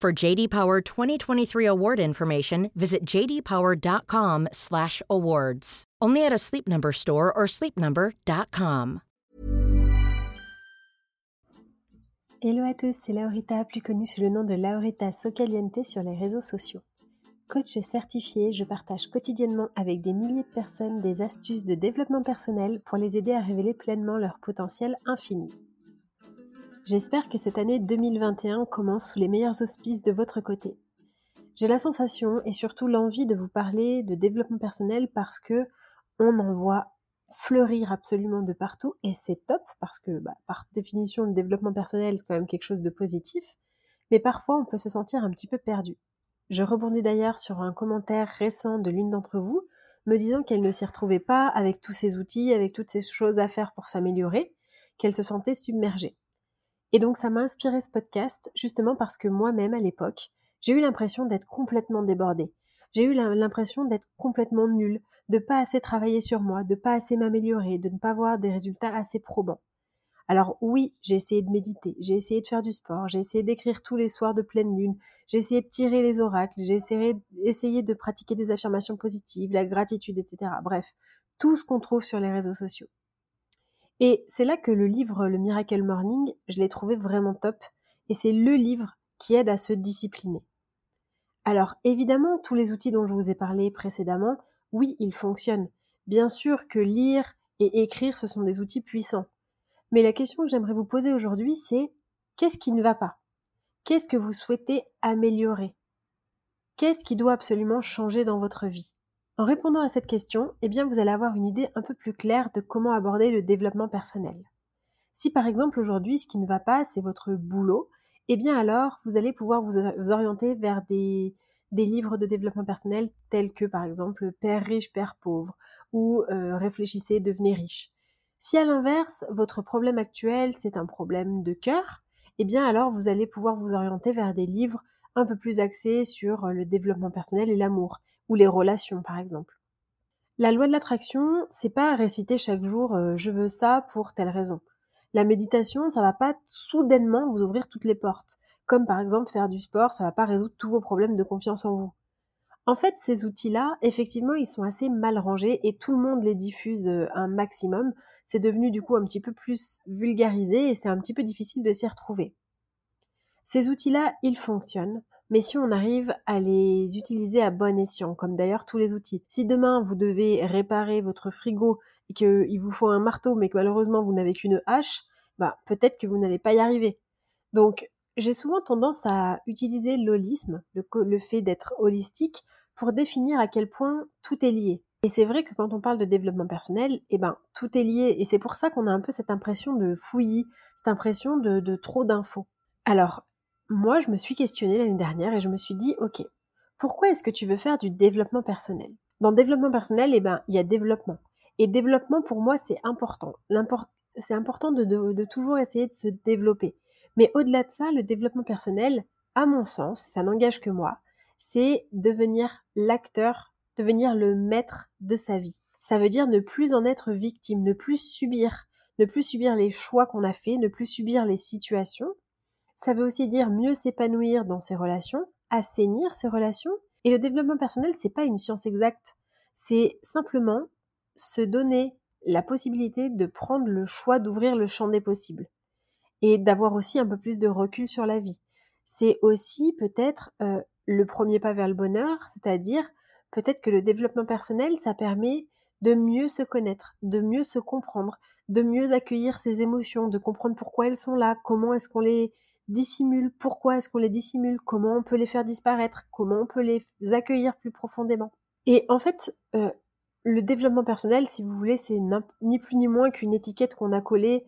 For JD Power 2023 award information, visit jdpower.com/awards. Only at a Sleep Number store or sleepnumber.com. Hello à tous, c'est Laurita, plus connue sous le nom de Laurita Socaliente sur les réseaux sociaux. Coach certifié, je partage quotidiennement avec des milliers de personnes des astuces de développement personnel pour les aider à révéler pleinement leur potentiel infini. J'espère que cette année 2021 commence sous les meilleurs auspices de votre côté. J'ai la sensation et surtout l'envie de vous parler de développement personnel parce que on en voit fleurir absolument de partout et c'est top parce que bah, par définition le développement personnel c'est quand même quelque chose de positif mais parfois on peut se sentir un petit peu perdu. Je rebondis d'ailleurs sur un commentaire récent de l'une d'entre vous me disant qu'elle ne s'y retrouvait pas avec tous ces outils, avec toutes ces choses à faire pour s'améliorer, qu'elle se sentait submergée. Et donc ça m'a inspiré ce podcast justement parce que moi-même à l'époque, j'ai eu l'impression d'être complètement débordée. J'ai eu l'impression d'être complètement nulle, de pas assez travailler sur moi, de pas assez m'améliorer, de ne pas avoir des résultats assez probants. Alors oui, j'ai essayé de méditer, j'ai essayé de faire du sport, j'ai essayé d'écrire tous les soirs de pleine lune, j'ai essayé de tirer les oracles, j'ai essayé, de pratiquer des affirmations positives, la gratitude, etc. Bref, tout ce qu'on trouve sur les réseaux sociaux. Et c'est là que le livre Le Miracle Morning, je l'ai trouvé vraiment top, et c'est le livre qui aide à se discipliner. Alors évidemment, tous les outils dont je vous ai parlé précédemment, oui, ils fonctionnent. Bien sûr que lire et écrire, ce sont des outils puissants. Mais la question que j'aimerais vous poser aujourd'hui, c'est qu'est-ce qui ne va pas? Qu'est-ce que vous souhaitez améliorer? Qu'est-ce qui doit absolument changer dans votre vie? En répondant à cette question, eh vous allez avoir une idée un peu plus claire de comment aborder le développement personnel. Si par exemple aujourd'hui ce qui ne va pas, c'est votre boulot, eh bien alors vous allez pouvoir vous orienter vers des, des livres de développement personnel tels que par exemple Père riche, Père pauvre ou euh, Réfléchissez, devenez riche. Si à l'inverse, votre problème actuel, c'est un problème de cœur, eh bien alors vous allez pouvoir vous orienter vers des livres un peu plus axés sur euh, le développement personnel et l'amour, ou les relations par exemple. La loi de l'attraction, c'est pas réciter chaque jour euh, je veux ça pour telle raison. La méditation, ça va pas soudainement vous ouvrir toutes les portes. Comme par exemple faire du sport, ça va pas résoudre tous vos problèmes de confiance en vous. En fait, ces outils-là, effectivement, ils sont assez mal rangés et tout le monde les diffuse euh, un maximum c'est devenu du coup un petit peu plus vulgarisé et c'est un petit peu difficile de s'y retrouver. Ces outils-là, ils fonctionnent, mais si on arrive à les utiliser à bon escient, comme d'ailleurs tous les outils. Si demain vous devez réparer votre frigo et qu'il vous faut un marteau, mais que malheureusement vous n'avez qu'une hache, bah, peut-être que vous n'allez pas y arriver. Donc, j'ai souvent tendance à utiliser l'holisme, le, fait d'être holistique, pour définir à quel point tout est lié. Et c'est vrai que quand on parle de développement personnel, eh ben, tout est lié. Et c'est pour ça qu'on a un peu cette impression de fouillis, cette impression de, trop d'infos. Alors, moi, je me suis questionnée l'année dernière et je me suis dit, OK, pourquoi est-ce que tu veux faire du développement personnel? Dans développement personnel, eh ben, il y a développement. Et développement, pour moi, c'est important. c'est important de, de toujours essayer de se développer. Mais au-delà de ça, le développement personnel à mon sens, ça n'engage que moi, c'est devenir l'acteur, devenir le maître de sa vie. Ça veut dire ne plus en être victime, ne plus subir, ne plus subir les choix qu'on a faits, ne plus subir les situations. Ça veut aussi dire mieux s'épanouir dans ses relations, assainir ses relations. Et le développement personnel, c'est pas une science exacte. C'est simplement se donner la possibilité de prendre le choix d'ouvrir le champ des possibles et d'avoir aussi un peu plus de recul sur la vie. C'est aussi peut-être euh, le premier pas vers le bonheur, c'est-à-dire peut-être que le développement personnel, ça permet de mieux se connaître, de mieux se comprendre, de mieux accueillir ses émotions, de comprendre pourquoi elles sont là, comment est-ce qu'on les dissimule, pourquoi est-ce qu'on les dissimule, comment on peut les faire disparaître, comment on peut les accueillir plus profondément. Et en fait, euh, le développement personnel, si vous voulez, c'est ni plus ni moins qu'une étiquette qu'on a collée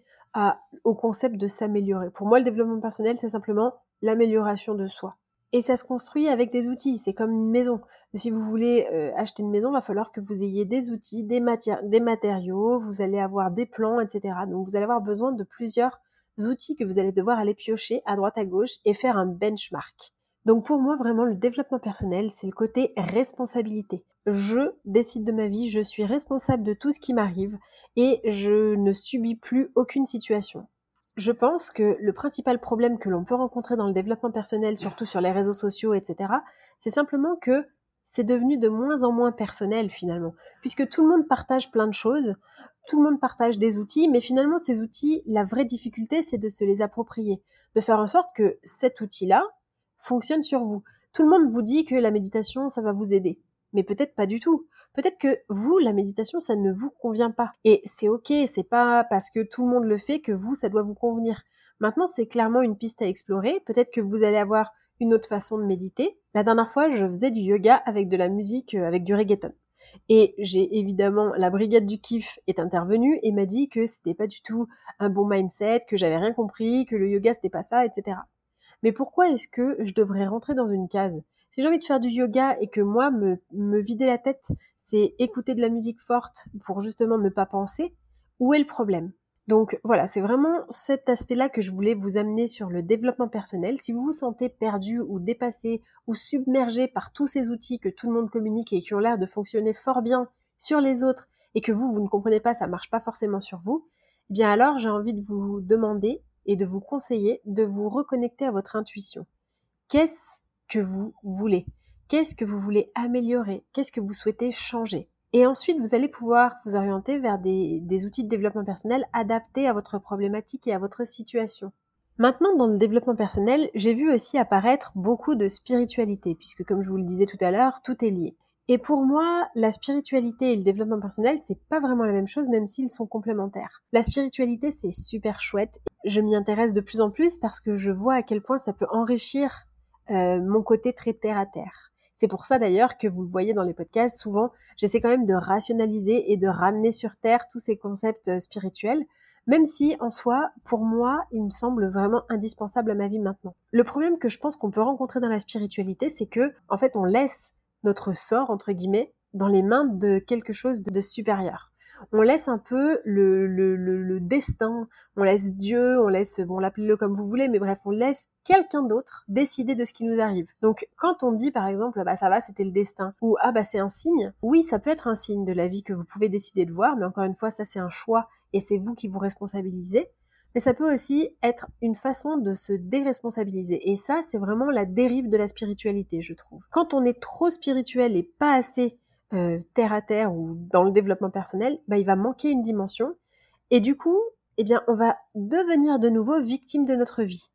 au concept de s'améliorer. Pour moi, le développement personnel, c'est simplement l'amélioration de soi. Et ça se construit avec des outils, c'est comme une maison. Si vous voulez euh, acheter une maison, il va falloir que vous ayez des outils, des, des matériaux, vous allez avoir des plans, etc. Donc vous allez avoir besoin de plusieurs outils que vous allez devoir aller piocher à droite à gauche et faire un benchmark. Donc pour moi, vraiment, le développement personnel, c'est le côté responsabilité. Je décide de ma vie, je suis responsable de tout ce qui m'arrive et je ne subis plus aucune situation. Je pense que le principal problème que l'on peut rencontrer dans le développement personnel, surtout sur les réseaux sociaux, etc., c'est simplement que c'est devenu de moins en moins personnel finalement, puisque tout le monde partage plein de choses, tout le monde partage des outils, mais finalement ces outils, la vraie difficulté, c'est de se les approprier, de faire en sorte que cet outil-là fonctionne sur vous. Tout le monde vous dit que la méditation, ça va vous aider, mais peut-être pas du tout. Peut-être que vous, la méditation, ça ne vous convient pas. Et c'est ok, c'est pas parce que tout le monde le fait que vous, ça doit vous convenir. Maintenant, c'est clairement une piste à explorer. Peut-être que vous allez avoir une autre façon de méditer. La dernière fois, je faisais du yoga avec de la musique, euh, avec du reggaeton. Et j'ai évidemment, la brigade du kiff est intervenue et m'a dit que c'était pas du tout un bon mindset, que j'avais rien compris, que le yoga c'était pas ça, etc. Mais pourquoi est-ce que je devrais rentrer dans une case? Si j'ai envie de faire du yoga et que moi, me, me vider la tête, c'est écouter de la musique forte pour justement ne pas penser, où est le problème? Donc voilà, c'est vraiment cet aspect-là que je voulais vous amener sur le développement personnel. Si vous vous sentez perdu ou dépassé ou submergé par tous ces outils que tout le monde communique et qui ont l'air de fonctionner fort bien sur les autres et que vous, vous ne comprenez pas, ça marche pas forcément sur vous, eh bien alors j'ai envie de vous demander et de vous conseiller de vous reconnecter à votre intuition. Qu'est-ce que vous voulez? Qu'est-ce que vous voulez améliorer? Qu'est-ce que vous souhaitez changer? Et ensuite, vous allez pouvoir vous orienter vers des, outils de développement personnel adaptés à votre problématique et à votre situation. Maintenant, dans le développement personnel, j'ai vu aussi apparaître beaucoup de spiritualité, puisque comme je vous le disais tout à l'heure, tout est lié. Et pour moi, la spiritualité et le développement personnel, c'est pas vraiment la même chose, même s'ils sont complémentaires. La spiritualité, c'est super chouette. Je m'y intéresse de plus en plus parce que je vois à quel point ça peut enrichir euh, mon côté très terre à terre. C'est pour ça d'ailleurs que vous le voyez dans les podcasts, souvent j'essaie quand même de rationaliser et de ramener sur Terre tous ces concepts euh, spirituels, même si en soi, pour moi, il me semble vraiment indispensable à ma vie maintenant. Le problème que je pense qu'on peut rencontrer dans la spiritualité, c'est que, en fait, on laisse notre sort, entre guillemets, dans les mains de quelque chose de supérieur on laisse un peu le, le, le, destin, on laisse Dieu, on laisse, bon, l'appelez-le comme vous voulez, mais bref, on laisse quelqu'un d'autre décider de ce qui nous arrive. Donc, quand on dit, par exemple, bah ça va, c'était le destin, ou ah bah c'est un signe, oui, ça peut être un signe de la vie que vous pouvez décider de voir, mais encore une fois, ça c'est un choix et c'est vous qui vous responsabilisez. Mais ça peut aussi être une façon de se déresponsabiliser. Et ça, c'est vraiment la dérive de la spiritualité, je trouve. Quand on est trop spirituel et pas assez euh, terre à terre ou dans le développement personnel, bah, il va manquer une dimension. Et du coup, eh bien, on va devenir de nouveau victime de notre vie.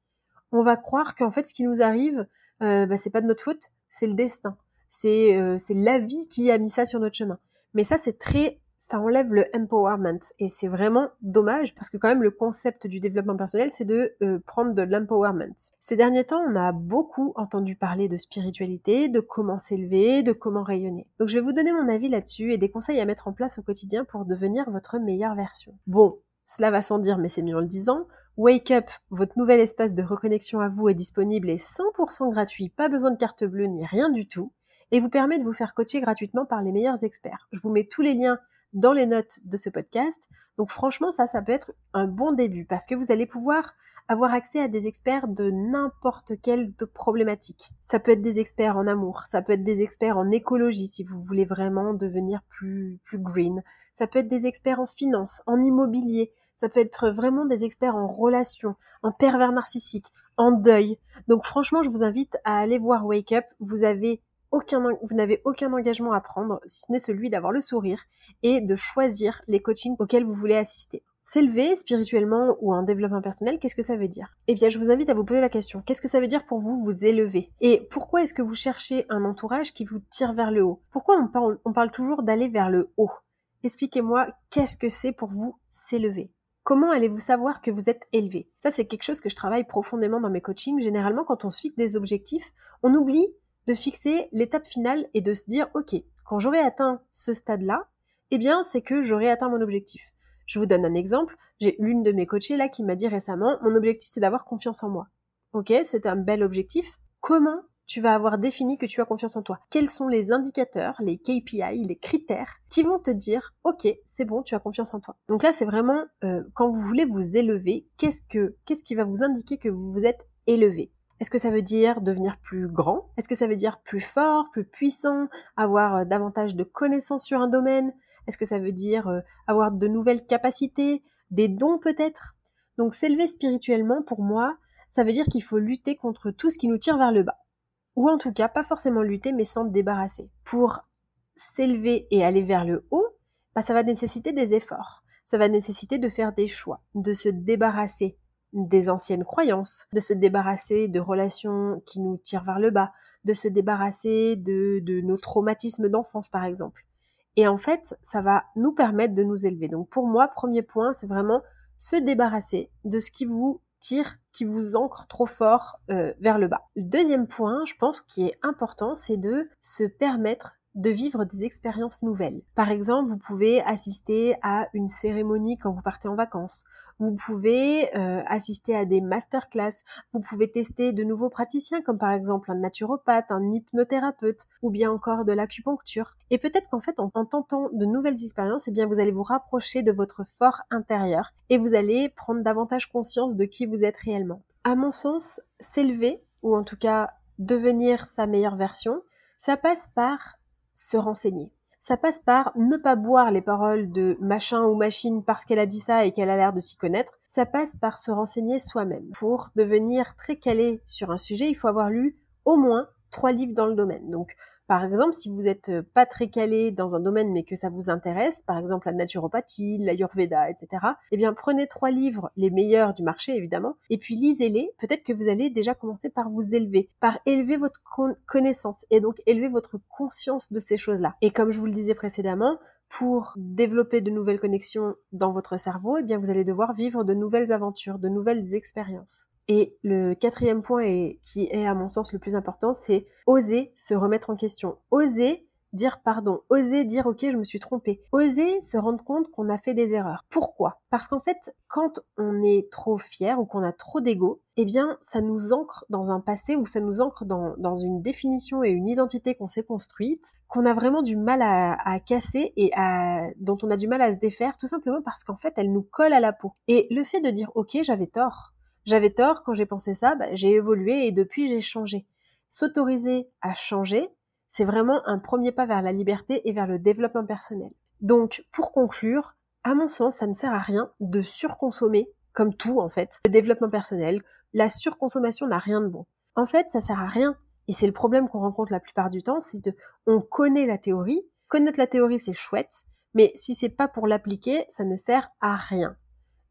On va croire qu'en fait, ce qui nous arrive, euh, bah, c'est pas de notre faute, c'est le destin. C'est euh, la vie qui a mis ça sur notre chemin. Mais ça, c'est très ça enlève le empowerment et c'est vraiment dommage parce que quand même le concept du développement personnel c'est de euh, prendre de l'empowerment. Ces derniers temps, on a beaucoup entendu parler de spiritualité, de comment s'élever, de comment rayonner. Donc je vais vous donner mon avis là-dessus et des conseils à mettre en place au quotidien pour devenir votre meilleure version. Bon, cela va sans dire mais c'est mieux en le disant. Wake Up, votre nouvel espace de reconnexion à vous est disponible et 100% gratuit, pas besoin de carte bleue ni rien du tout et vous permet de vous faire coacher gratuitement par les meilleurs experts. Je vous mets tous les liens dans les notes de ce podcast. Donc franchement, ça, ça peut être un bon début parce que vous allez pouvoir avoir accès à des experts de n'importe quelle problématique. Ça peut être des experts en amour, ça peut être des experts en écologie si vous voulez vraiment devenir plus, plus green. Ça peut être des experts en finance, en immobilier. Ça peut être vraiment des experts en relations, en pervers narcissique, en deuil. Donc franchement, je vous invite à aller voir Wake Up. Vous avez aucun, vous n'avez aucun engagement à prendre, si ce n'est celui d'avoir le sourire et de choisir les coachings auxquels vous voulez assister. S'élever spirituellement ou en développement personnel, qu'est-ce que ça veut dire? Eh bien, je vous invite à vous poser la question. Qu'est-ce que ça veut dire pour vous vous élever? Et pourquoi est-ce que vous cherchez un entourage qui vous tire vers le haut? Pourquoi on parle, on parle toujours d'aller vers le haut? Expliquez-moi qu'est-ce que c'est pour vous s'élever? Comment allez-vous savoir que vous êtes élevé? Ça, c'est quelque chose que je travaille profondément dans mes coachings. Généralement, quand on se fixe des objectifs, on oublie de fixer l'étape finale et de se dire, OK, quand j'aurai atteint ce stade-là, eh bien, c'est que j'aurai atteint mon objectif. Je vous donne un exemple. J'ai l'une de mes coachées là qui m'a dit récemment, mon objectif c'est d'avoir confiance en moi. Ok, c'est un bel objectif. Comment tu vas avoir défini que tu as confiance en toi? Quels sont les indicateurs, les KPI, les critères qui vont te dire, ok, c'est bon, tu as confiance en toi. Donc là, c'est vraiment euh, quand vous voulez vous élever, qu'est-ce que qu'est-ce qui va vous indiquer que vous vous êtes élevé? Est-ce que ça veut dire devenir plus grand? Est-ce que ça veut dire plus fort, plus puissant, avoir euh, davantage de connaissances sur un domaine? Est-ce que ça veut dire euh, avoir de nouvelles capacités, des dons peut-être? Donc s'élever spirituellement, pour moi, ça veut dire qu'il faut lutter contre tout ce qui nous tire vers le bas. Ou en tout cas, pas forcément lutter, mais s'en débarrasser. Pour s'élever et aller vers le haut, bah, ça va nécessiter des efforts. Ça va nécessiter de faire des choix, de se débarrasser des anciennes croyances, de se débarrasser de relations qui nous tirent vers le bas, de se débarrasser de, de nos traumatismes d'enfance par exemple. Et en fait, ça va nous permettre de nous élever. Donc pour moi, premier point, c'est vraiment se débarrasser de ce qui vous tire, qui vous ancre trop fort euh, vers le bas. Deuxième point, je pense, qui est important, c'est de se permettre de vivre des expériences nouvelles. Par exemple, vous pouvez assister à une cérémonie quand vous partez en vacances. Vous pouvez euh, assister à des masterclass. Vous pouvez tester de nouveaux praticiens comme par exemple un naturopathe, un hypnothérapeute ou bien encore de l'acupuncture. Et peut-être qu'en fait, en, tentant de nouvelles expériences, eh bien, vous allez vous rapprocher de votre fort intérieur et vous allez prendre davantage conscience de qui vous êtes réellement. À mon sens, s'élever ou en tout cas devenir sa meilleure version, ça passe par se renseigner. Ça passe par ne pas boire les paroles de machin ou machine parce qu'elle a dit ça et qu'elle a l'air de s'y connaître. Ça passe par se renseigner soi-même. Pour devenir très calé sur un sujet, il faut avoir lu au moins trois livres dans le domaine. Donc, par exemple, si vous n'êtes euh, pas très calé dans un domaine mais que ça vous intéresse, par exemple la naturopathie, l'ayurveda, etc., eh bien prenez trois livres, les meilleurs du marché évidemment, et puis lisez-les. Peut-être que vous allez déjà commencer par vous élever, par élever votre connaissance et donc élever votre conscience de ces choses-là. Et comme je vous le disais précédemment, pour développer de nouvelles connexions dans votre cerveau, eh bien vous allez devoir vivre de nouvelles aventures, de nouvelles expériences. Et le quatrième point, qui est à mon sens le plus important, c'est oser se remettre en question. Oser dire pardon, oser dire ok je me suis trompé, oser se rendre compte qu'on a fait des erreurs. Pourquoi? Parce qu'en fait quand on est trop fier ou qu'on a trop d'ego, eh bien ça nous ancre dans un passé ou ça nous ancre dans, une définition et une identité qu'on s'est construite, qu'on a vraiment du mal à, à casser et à, dont on a du mal à se défaire tout simplement parce qu'en fait elle nous colle à la peau. Et le fait de dire ok j'avais tort, j'avais tort quand j'ai pensé ça, bah, j'ai évolué et depuis j'ai changé. S'autoriser à changer, c'est vraiment un premier pas vers la liberté et vers le développement personnel. Donc, pour conclure, à mon sens, ça ne sert à rien de surconsommer, comme tout en fait, le développement personnel. La surconsommation n'a rien de bon. En fait, ça sert à rien. Et c'est le problème qu'on rencontre la plupart du temps, c'est de, on connaît la théorie. Connaître la théorie, c'est chouette. Mais si c'est pas pour l'appliquer, ça ne sert à rien.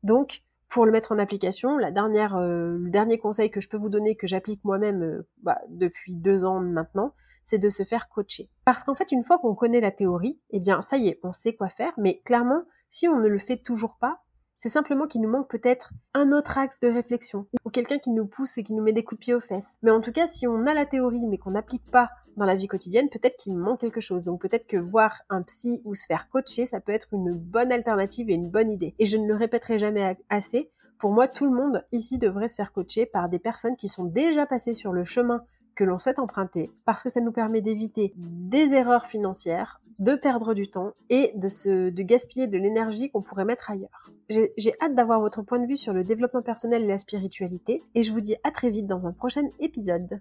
Donc, pour le mettre en application, la dernière, euh, le dernier conseil que je peux vous donner, que j'applique moi-même euh, bah, depuis deux ans maintenant, c'est de se faire coacher. Parce qu'en fait, une fois qu'on connaît la théorie, eh bien, ça y est, on sait quoi faire, mais clairement, si on ne le fait toujours pas, c'est simplement qu'il nous manque peut-être un autre axe de réflexion, ou quelqu'un qui nous pousse et qui nous met des coups de pied aux fesses. Mais en tout cas, si on a la théorie, mais qu'on n'applique pas dans la vie quotidienne, peut-être qu'il manque quelque chose. Donc peut-être que voir un psy ou se faire coacher, ça peut être une bonne alternative et une bonne idée. Et je ne le répéterai jamais assez. Pour moi, tout le monde ici devrait se faire coacher par des personnes qui sont déjà passées sur le chemin que l'on souhaite emprunter parce que ça nous permet d'éviter des erreurs financières, de perdre du temps et de, se, de gaspiller de l'énergie qu'on pourrait mettre ailleurs. J'ai hâte d'avoir votre point de vue sur le développement personnel et la spiritualité et je vous dis à très vite dans un prochain épisode.